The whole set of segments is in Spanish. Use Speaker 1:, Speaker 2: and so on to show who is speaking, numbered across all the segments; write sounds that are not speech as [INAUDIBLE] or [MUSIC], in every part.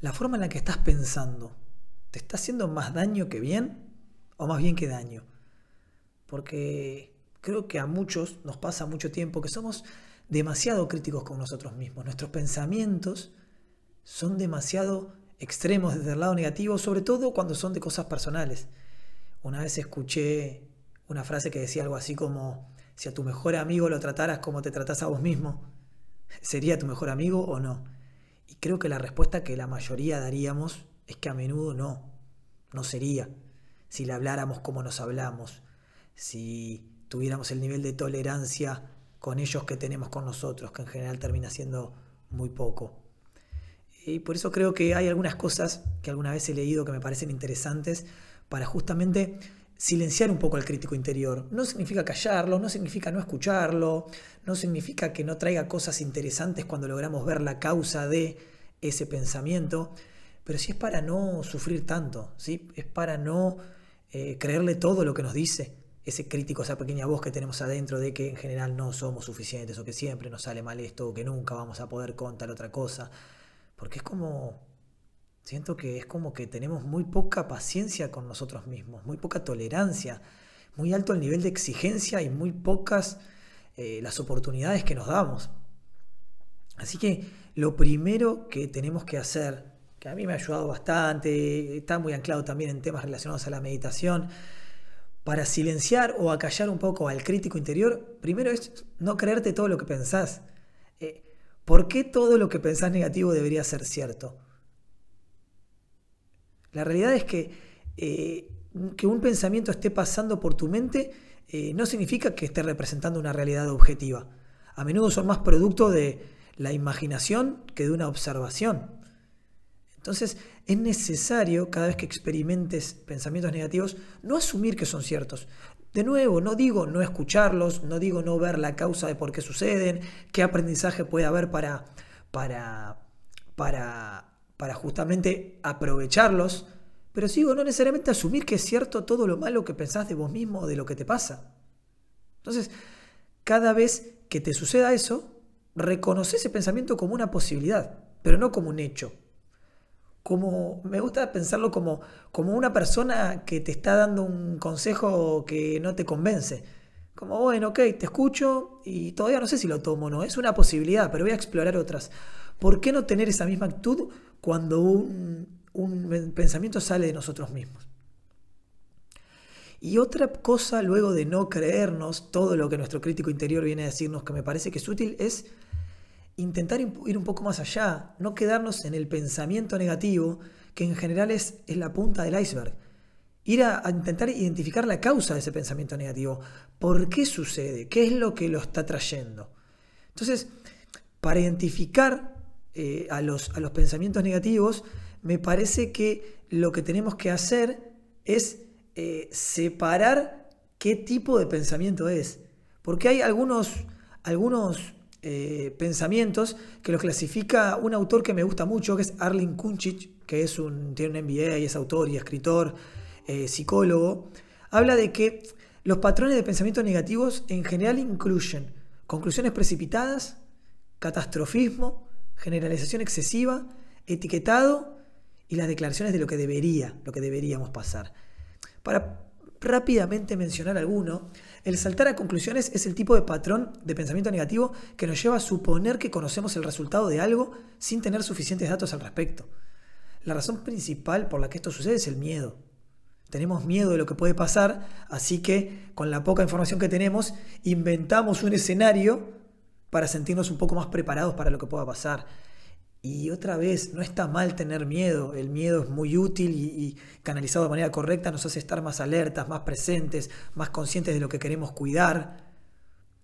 Speaker 1: La forma en la que estás pensando, ¿te está haciendo más daño que bien? ¿O más bien que daño? Porque creo que a muchos nos pasa mucho tiempo que somos demasiado críticos con nosotros mismos. Nuestros pensamientos son demasiado extremos desde el lado negativo, sobre todo cuando son de cosas personales. Una vez escuché una frase que decía algo así como, si a tu mejor amigo lo trataras como te tratas a vos mismo, [LAUGHS] ¿sería tu mejor amigo o no? Y creo que la respuesta que la mayoría daríamos es que a menudo no, no sería. Si le habláramos como nos hablamos, si tuviéramos el nivel de tolerancia con ellos que tenemos con nosotros, que en general termina siendo muy poco. Y por eso creo que hay algunas cosas que alguna vez he leído que me parecen interesantes para justamente silenciar un poco al crítico interior. No significa callarlo, no significa no escucharlo, no significa que no traiga cosas interesantes cuando logramos ver la causa de ese pensamiento, pero sí es para no sufrir tanto, ¿sí? es para no eh, creerle todo lo que nos dice ese crítico, esa pequeña voz que tenemos adentro de que en general no somos suficientes o que siempre nos sale mal esto o que nunca vamos a poder contar otra cosa. Porque es como Siento que es como que tenemos muy poca paciencia con nosotros mismos, muy poca tolerancia, muy alto el nivel de exigencia y muy pocas eh, las oportunidades que nos damos. Así que lo primero que tenemos que hacer, que a mí me ha ayudado bastante, está muy anclado también en temas relacionados a la meditación, para silenciar o acallar un poco al crítico interior, primero es no creerte todo lo que pensás. Eh, ¿Por qué todo lo que pensás negativo debería ser cierto? La realidad es que eh, que un pensamiento esté pasando por tu mente eh, no significa que esté representando una realidad objetiva. A menudo son más producto de la imaginación que de una observación. Entonces es necesario cada vez que experimentes pensamientos negativos no asumir que son ciertos. De nuevo, no digo no escucharlos, no digo no ver la causa de por qué suceden, qué aprendizaje puede haber para, para, para para justamente aprovecharlos, pero sigo no necesariamente asumir que es cierto todo lo malo que pensás de vos mismo o de lo que te pasa. Entonces, cada vez que te suceda eso, reconoce ese pensamiento como una posibilidad, pero no como un hecho. Como, me gusta pensarlo como, como una persona que te está dando un consejo que no te convence. Como, bueno, ok, te escucho y todavía no sé si lo tomo o no. Es una posibilidad, pero voy a explorar otras. ¿Por qué no tener esa misma actitud cuando un, pensamiento sale de nosotros mismos? Y otra cosa luego de no creernos todo lo que nuestro crítico interior viene a decirnos que me parece que es útil es intentar ir un poco más allá, no quedarnos en el pensamiento negativo, que en general es, la punta del iceberg. Ir a, intentar identificar la causa de ese pensamiento negativo. ¿Por qué sucede? ¿Qué es lo que lo está trayendo? Entonces, para identificar eh, a, los, a los pensamientos negativos, me parece que lo que tenemos que hacer es eh, separar qué tipo de pensamiento es. Porque hay algunos, algunos eh, pensamientos que los clasifica un autor que me gusta mucho, que es Arlin Kunchich, que es un, tiene un MBA y es autor y escritor, psicólogo. Habla de que los patrones de pensamiento negativos en general incluyen conclusiones precipitadas, catastrofismo, generalización excesiva, etiquetado y las declaraciones de lo que debería, lo que deberíamos pasar. Para rápidamente mencionar alguno, el saltar a conclusiones es el tipo de patrón de pensamiento negativo que nos lleva a suponer que conocemos el resultado de algo sin tener suficientes datos al respecto. La razón principal por la que esto sucede es el miedo. Tenemos miedo de lo que puede pasar, así que con la poca información que tenemos inventamos un escenario para sentirnos un poco más preparados para lo que pueda pasar. Y otra vez, no está mal tener miedo, el miedo es muy útil y, canalizado de manera correcta nos hace estar más alertas, más presentes, más conscientes de lo que queremos cuidar.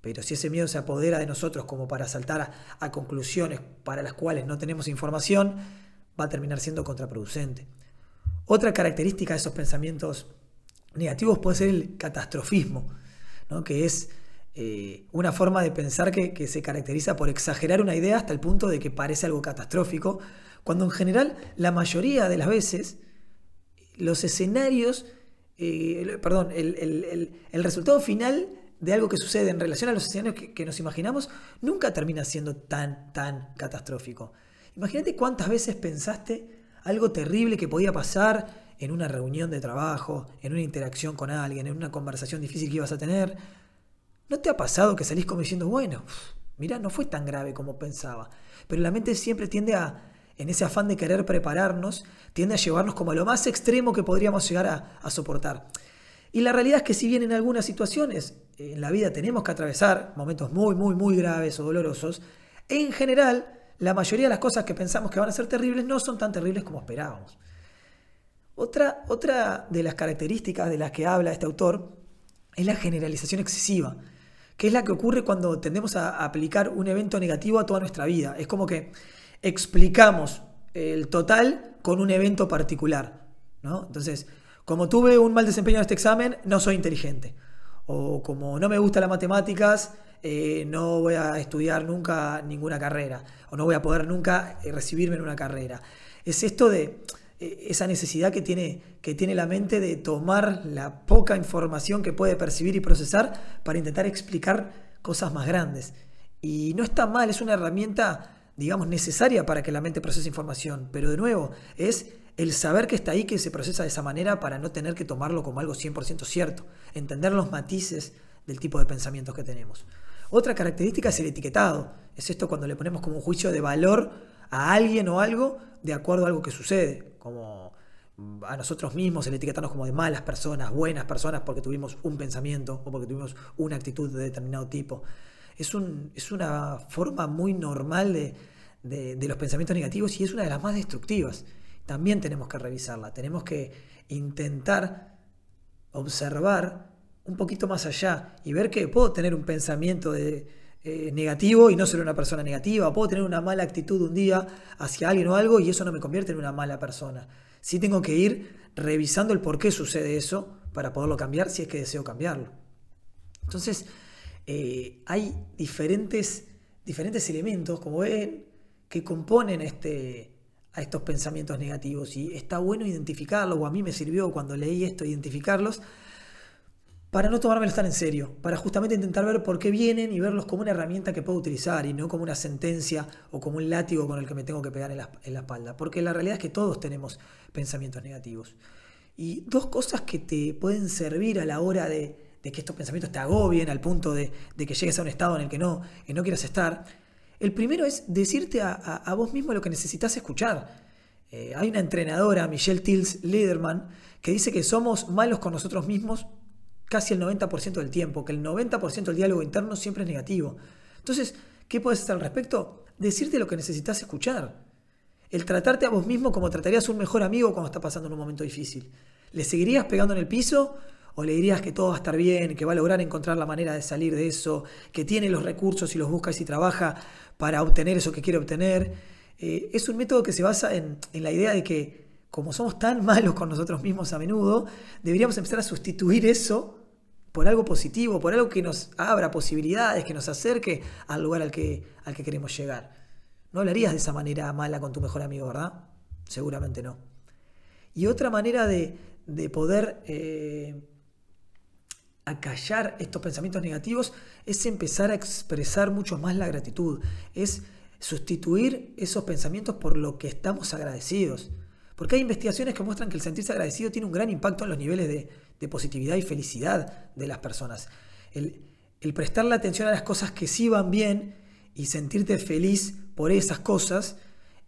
Speaker 1: Pero si ese miedo se apodera de nosotros como para saltar a, conclusiones para las cuales no tenemos información, va a terminar siendo contraproducente. Otra característica de esos pensamientos negativos puede ser el catastrofismo, ¿no? que es eh, una forma de pensar que, se caracteriza por exagerar una idea hasta el punto de que parece algo catastrófico, cuando en general la mayoría de las veces los escenarios, eh, perdón, el, resultado final de algo que sucede en relación a los escenarios que, que nos imaginamos nunca termina siendo tan, tan catastrófico. Imagínate cuántas veces pensaste algo terrible que podía pasar en una reunión de trabajo, en una interacción con alguien, en una conversación difícil que ibas a tener. ¿No te ha pasado que salís como diciendo, bueno, mira, no fue tan grave como pensaba? Pero la mente siempre tiende a, en ese afán de querer prepararnos, tiende a llevarnos como a lo más extremo que podríamos llegar a, a soportar. Y la realidad es que si bien en algunas situaciones en la vida tenemos que atravesar momentos muy, muy, muy graves o dolorosos, en general la mayoría de las cosas que pensamos que van a ser terribles no son tan terribles como esperábamos. Otra, otra de las características de las que habla este autor es la generalización excesiva, que es la que ocurre cuando tendemos a aplicar un evento negativo a toda nuestra vida. Es como que explicamos el total con un evento particular. ¿no? Entonces, como tuve un mal desempeño en este examen, no soy inteligente. O como no me gustan las matemáticas, eh, no voy a estudiar nunca ninguna carrera. O no voy a poder nunca eh, recibirme en una carrera. Es esto de esa necesidad que tiene, que tiene la mente de tomar la poca información que puede percibir y procesar para intentar explicar cosas más grandes. Y no está mal, es una herramienta, digamos, necesaria para que la mente procese información. Pero de nuevo, es el saber que está ahí, que se procesa de esa manera para no tener que tomarlo como algo 100% cierto, entender los matices del tipo de pensamientos que tenemos. Otra característica es el etiquetado. Es esto cuando le ponemos como un juicio de valor a alguien o algo de acuerdo a algo que sucede, como a nosotros mismos el etiquetarnos como de malas personas, buenas personas porque tuvimos un pensamiento o porque tuvimos una actitud de determinado tipo. Es, un, es una forma muy normal de, de los pensamientos negativos y es una de las más destructivas también tenemos que revisarla. Tenemos que intentar observar un poquito más allá y ver que puedo tener un pensamiento de, eh, negativo y no ser una persona negativa. Puedo tener una mala actitud un día hacia alguien o algo y eso no me convierte en una mala persona. Sí tengo que ir revisando el por qué sucede eso para poderlo cambiar si es que deseo cambiarlo. Entonces, eh, hay diferentes, diferentes elementos, como ven, que componen este, a estos pensamientos negativos y está bueno identificarlos, o a mí me sirvió cuando leí esto identificarlos, para no tomármelos tan en serio, para justamente intentar ver por qué vienen y verlos como una herramienta que puedo utilizar y no como una sentencia o como un látigo con el que me tengo que pegar en la, espalda, porque la realidad es que todos tenemos pensamientos negativos. Y dos cosas que te pueden servir a la hora de, que estos pensamientos te agobien al punto de, que llegues a un estado en el que no, no quieras estar, el primero es decirte a, vos mismo lo que necesitas escuchar. Eh, hay una entrenadora, Michelle Tills Lederman, que dice que somos malos con nosotros mismos casi el 90% del tiempo, que el 90% del diálogo interno siempre es negativo. Entonces, ¿qué puedes hacer al respecto? Decirte lo que necesitas escuchar. El tratarte a vos mismo como tratarías a un mejor amigo cuando está pasando en un momento difícil. ¿Le seguirías pegando en el piso o le dirías que todo va a estar bien, que va a lograr encontrar la manera de salir de eso, que tiene los recursos y los busca y si trabaja para obtener eso que quiere obtener. Eh, es un método que se basa en, la idea de que como somos tan malos con nosotros mismos a menudo, deberíamos empezar a sustituir eso por algo positivo, por algo que nos abra posibilidades, que nos acerque al lugar al que, al que queremos llegar. No hablarías de esa manera mala con tu mejor amigo, ¿verdad? Seguramente no. Y otra manera de, poder eh, acallar estos pensamientos negativos es empezar a expresar mucho más la gratitud, es sustituir esos pensamientos por lo que estamos agradecidos. Porque hay investigaciones que muestran que el sentirse agradecido tiene un gran impacto en los niveles de, positividad y felicidad de las personas. El, el prestarle atención a las cosas que sí van bien y sentirte feliz por esas cosas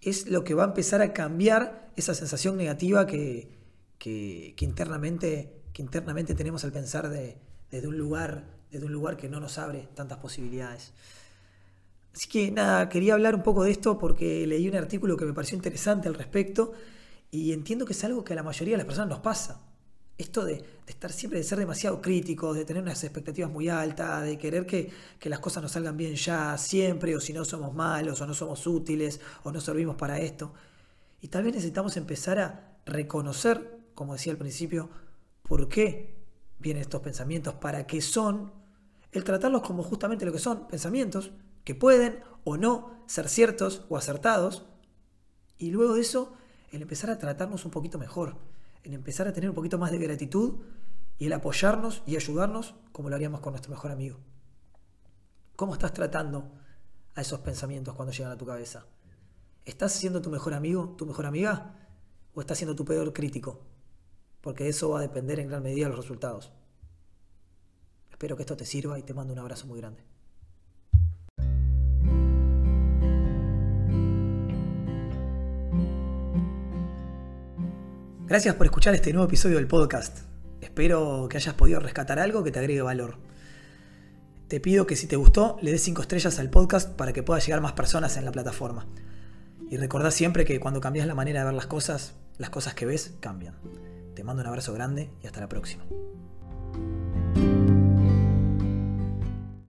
Speaker 1: es lo que va a empezar a cambiar esa sensación negativa que, internamente que internamente tenemos al pensar de, un lugar, desde un lugar que no nos abre tantas posibilidades. Así que nada, quería hablar un poco de esto porque leí un artículo que me pareció interesante al respecto y entiendo que es algo que a la mayoría de las personas nos pasa. Esto de, estar siempre, de ser demasiado críticos, de tener unas expectativas muy altas, de querer que, que, las cosas nos salgan bien ya, siempre, o si no somos malos, o no somos útiles, o no servimos para esto. Y tal vez necesitamos empezar a reconocer, como decía al principio, por qué vienen estos pensamientos, para qué son, el tratarlos como justamente lo que son, pensamientos que pueden o no ser ciertos o acertados, y luego de eso, el empezar a tratarnos un poquito mejor, el empezar a tener un poquito más de gratitud y el apoyarnos y ayudarnos como lo haríamos con nuestro mejor amigo. ¿Cómo estás tratando a esos pensamientos cuando llegan a tu cabeza? ¿Estás siendo tu mejor amigo, tu mejor amiga? ¿O estás siendo tu peor crítico? Porque eso va a depender en gran medida de los resultados. Espero que esto te sirva y te mando un abrazo muy grande. Gracias por escuchar este nuevo episodio del podcast. Espero que hayas podido rescatar algo que te agregue valor. Te pido que si te gustó, le des 5 estrellas al podcast para que pueda llegar más personas en la plataforma. Y recordá siempre que cuando cambias la manera de ver las cosas, las cosas que ves cambian. Te mando un abrazo grande y hasta la próxima.